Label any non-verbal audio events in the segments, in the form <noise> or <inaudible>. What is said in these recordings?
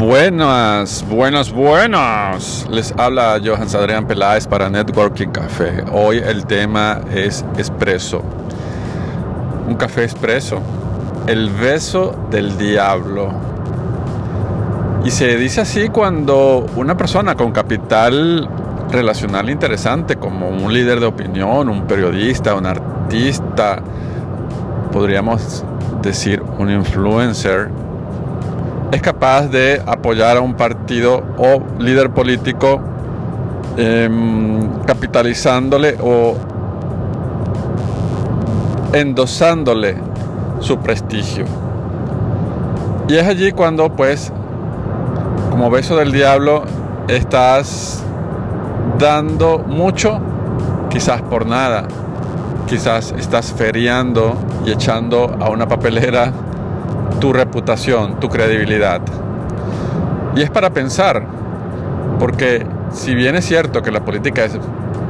Buenas, buenas, buenas. Les habla Johan Adrián Peláez para Networking Café. Hoy el tema es espresso. Un café espresso. El beso del diablo. Y se dice así cuando una persona con capital relacional interesante, como un líder de opinión, un periodista, un artista, podríamos decir un influencer, es capaz de apoyar a un partido o líder político em, capitalizándole o endosándole su prestigio. Y es allí cuando pues, como beso del diablo, estás dando mucho, quizás por nada. Quizás estás feriando y echando a una papelera tu reputación, tu credibilidad. Y es para pensar, porque si bien es cierto que la política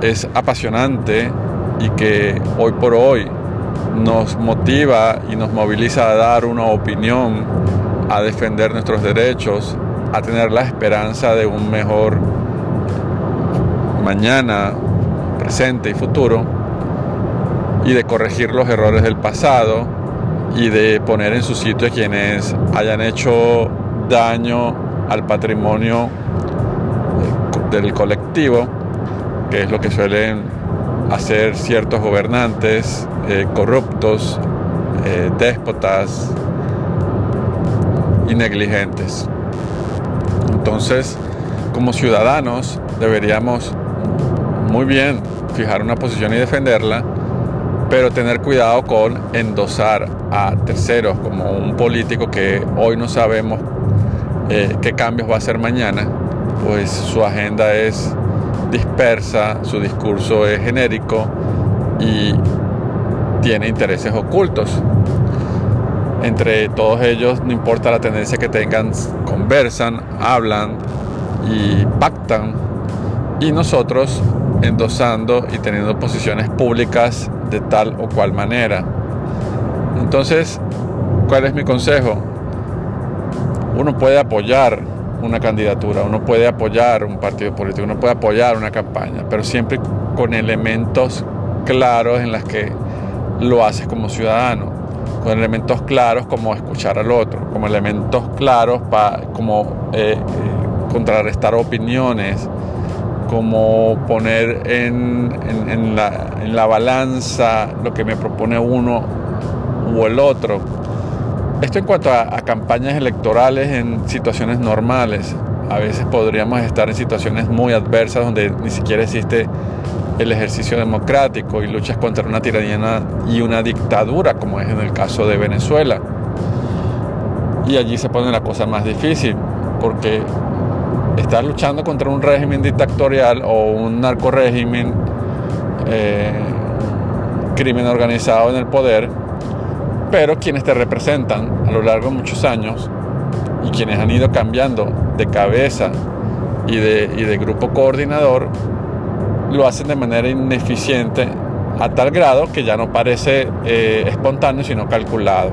es, apasionante y que hoy por hoy nos motiva y nos moviliza a dar una opinión, a defender nuestros derechos, a tener la esperanza de un mejor mañana, presente y futuro, y de corregir los errores del pasado y de poner en su sitio a quienes hayan hecho daño al patrimonio eh, del colectivo, que es lo que suelen hacer ciertos gobernantes eh, corruptos, eh, déspotas y negligentes. Entonces, como ciudadanos, deberíamos muy bien fijar una posición y defenderla, pero tener cuidado con endosar a terceros como un político que hoy no sabemos eh, qué cambios va a hacer mañana, pues su agenda es dispersa, su discurso es genérico y tiene intereses ocultos. Entre todos ellos, no importa la tendencia que tengan, conversan, hablan y pactan. Y nosotros endosando y teniendo posiciones públicas de tal o cual manera. Entonces, ¿cuál es mi consejo? Uno puede apoyar una candidatura, uno puede apoyar un partido político, uno puede apoyar una campaña, pero siempre con elementos claros en las que lo haces como ciudadano, con elementos claros como escuchar al otro, como elementos claros para como eh, eh, contrarrestar opiniones, como poner en, la, balanza lo que me propone uno u el otro. Esto en cuanto a, campañas electorales en situaciones normales. A veces podríamos estar en situaciones muy adversas donde ni siquiera existe el ejercicio democrático y luchas contra una tiranía y una dictadura, como es en el caso de Venezuela. Y allí se pone la cosa más difícil, porque estás luchando contra un régimen dictatorial o un narco régimen, eh, crimen organizado en el poder, pero quienes te representan a lo largo de muchos años y quienes han ido cambiando de cabeza y de, grupo coordinador, lo hacen de manera ineficiente a tal grado que ya no parece eh, espontáneo, sino calculado.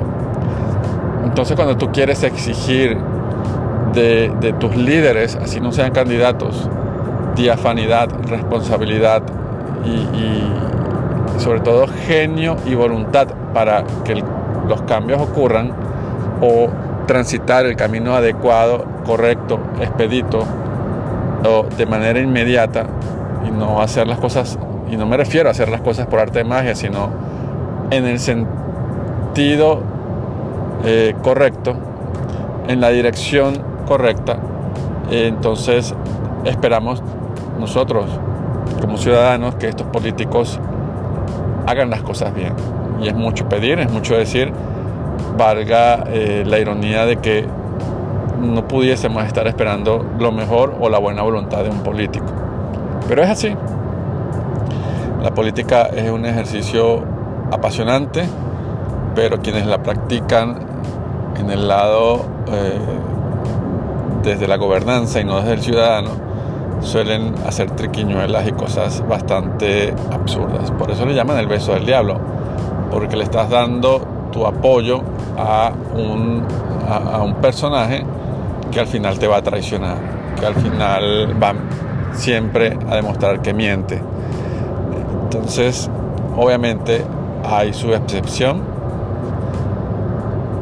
Entonces cuando tú quieres exigir de, tus líderes, así no sean candidatos, diafanidad, responsabilidad y, sobre todo genio y voluntad para que los cambios ocurran o transitar el camino adecuado, correcto, expedito o de manera inmediata y no hacer las cosas, y no me refiero a hacer las cosas por arte de magia, sino en el sentido eh, correcto, en la dirección correcta, entonces esperamos nosotros como ciudadanos que estos políticos hagan las cosas bien. Y es mucho pedir, es mucho decir, valga eh, la ironía de que no pudiésemos estar esperando lo mejor o la buena voluntad de un político. Pero es así. La política es un ejercicio apasionante, pero quienes la practican en el lado eh, desde la gobernanza y no desde el ciudadano, suelen hacer triquiñuelas y cosas bastante absurdas. Por eso le llaman el beso del diablo, porque le estás dando tu apoyo a un, a, un personaje que al final te va a traicionar, que al final va siempre a demostrar que miente. Entonces, obviamente hay su excepción.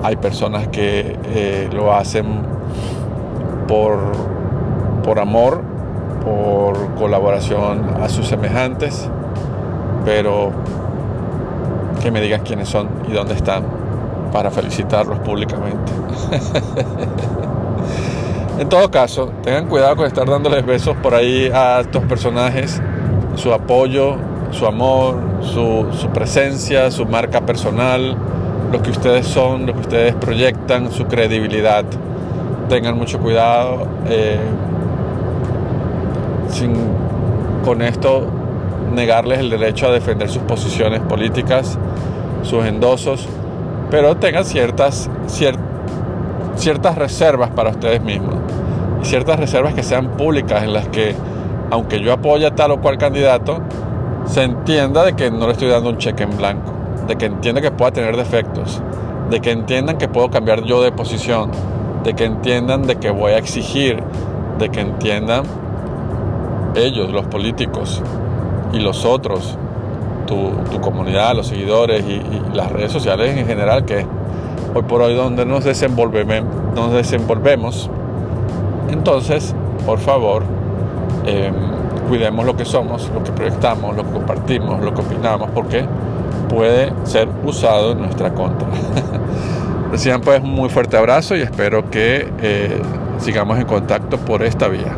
Hay personas que eh, lo hacen por, por amor, por colaboración a sus semejantes, pero que me digan quiénes son y dónde están para felicitarlos públicamente. <laughs> en todo caso, tengan cuidado con estar dándoles besos por ahí a estos personajes, su apoyo, su amor, su, presencia, su marca personal, lo que ustedes son, lo que ustedes proyectan, su credibilidad. Tengan mucho cuidado. Eh, sin con esto negarles el derecho a defender sus posiciones políticas, sus endosos, pero tengan ciertas, ciertas reservas para ustedes mismos. Y ciertas reservas que sean públicas en las que, aunque yo apoye a tal o cual candidato, se entienda de que no le estoy dando un cheque en blanco, de que entienda que pueda tener defectos, de que entiendan que puedo cambiar yo de posición, de que entiendan de que voy a exigir, de que entiendan ellos, los políticos, y los otros, tu, comunidad, los seguidores y, las redes sociales en general, que hoy por hoy donde nos desenvolvemos, nos desenvolvemos. Entonces, por favor, em, cuidemos lo que somos, lo que proyectamos, lo que compartimos, lo que opinamos, porque puede ser usado en nuestra contra. <laughs> Reciban pues un muy fuerte abrazo y espero que eh, sigamos en contacto por esta vía.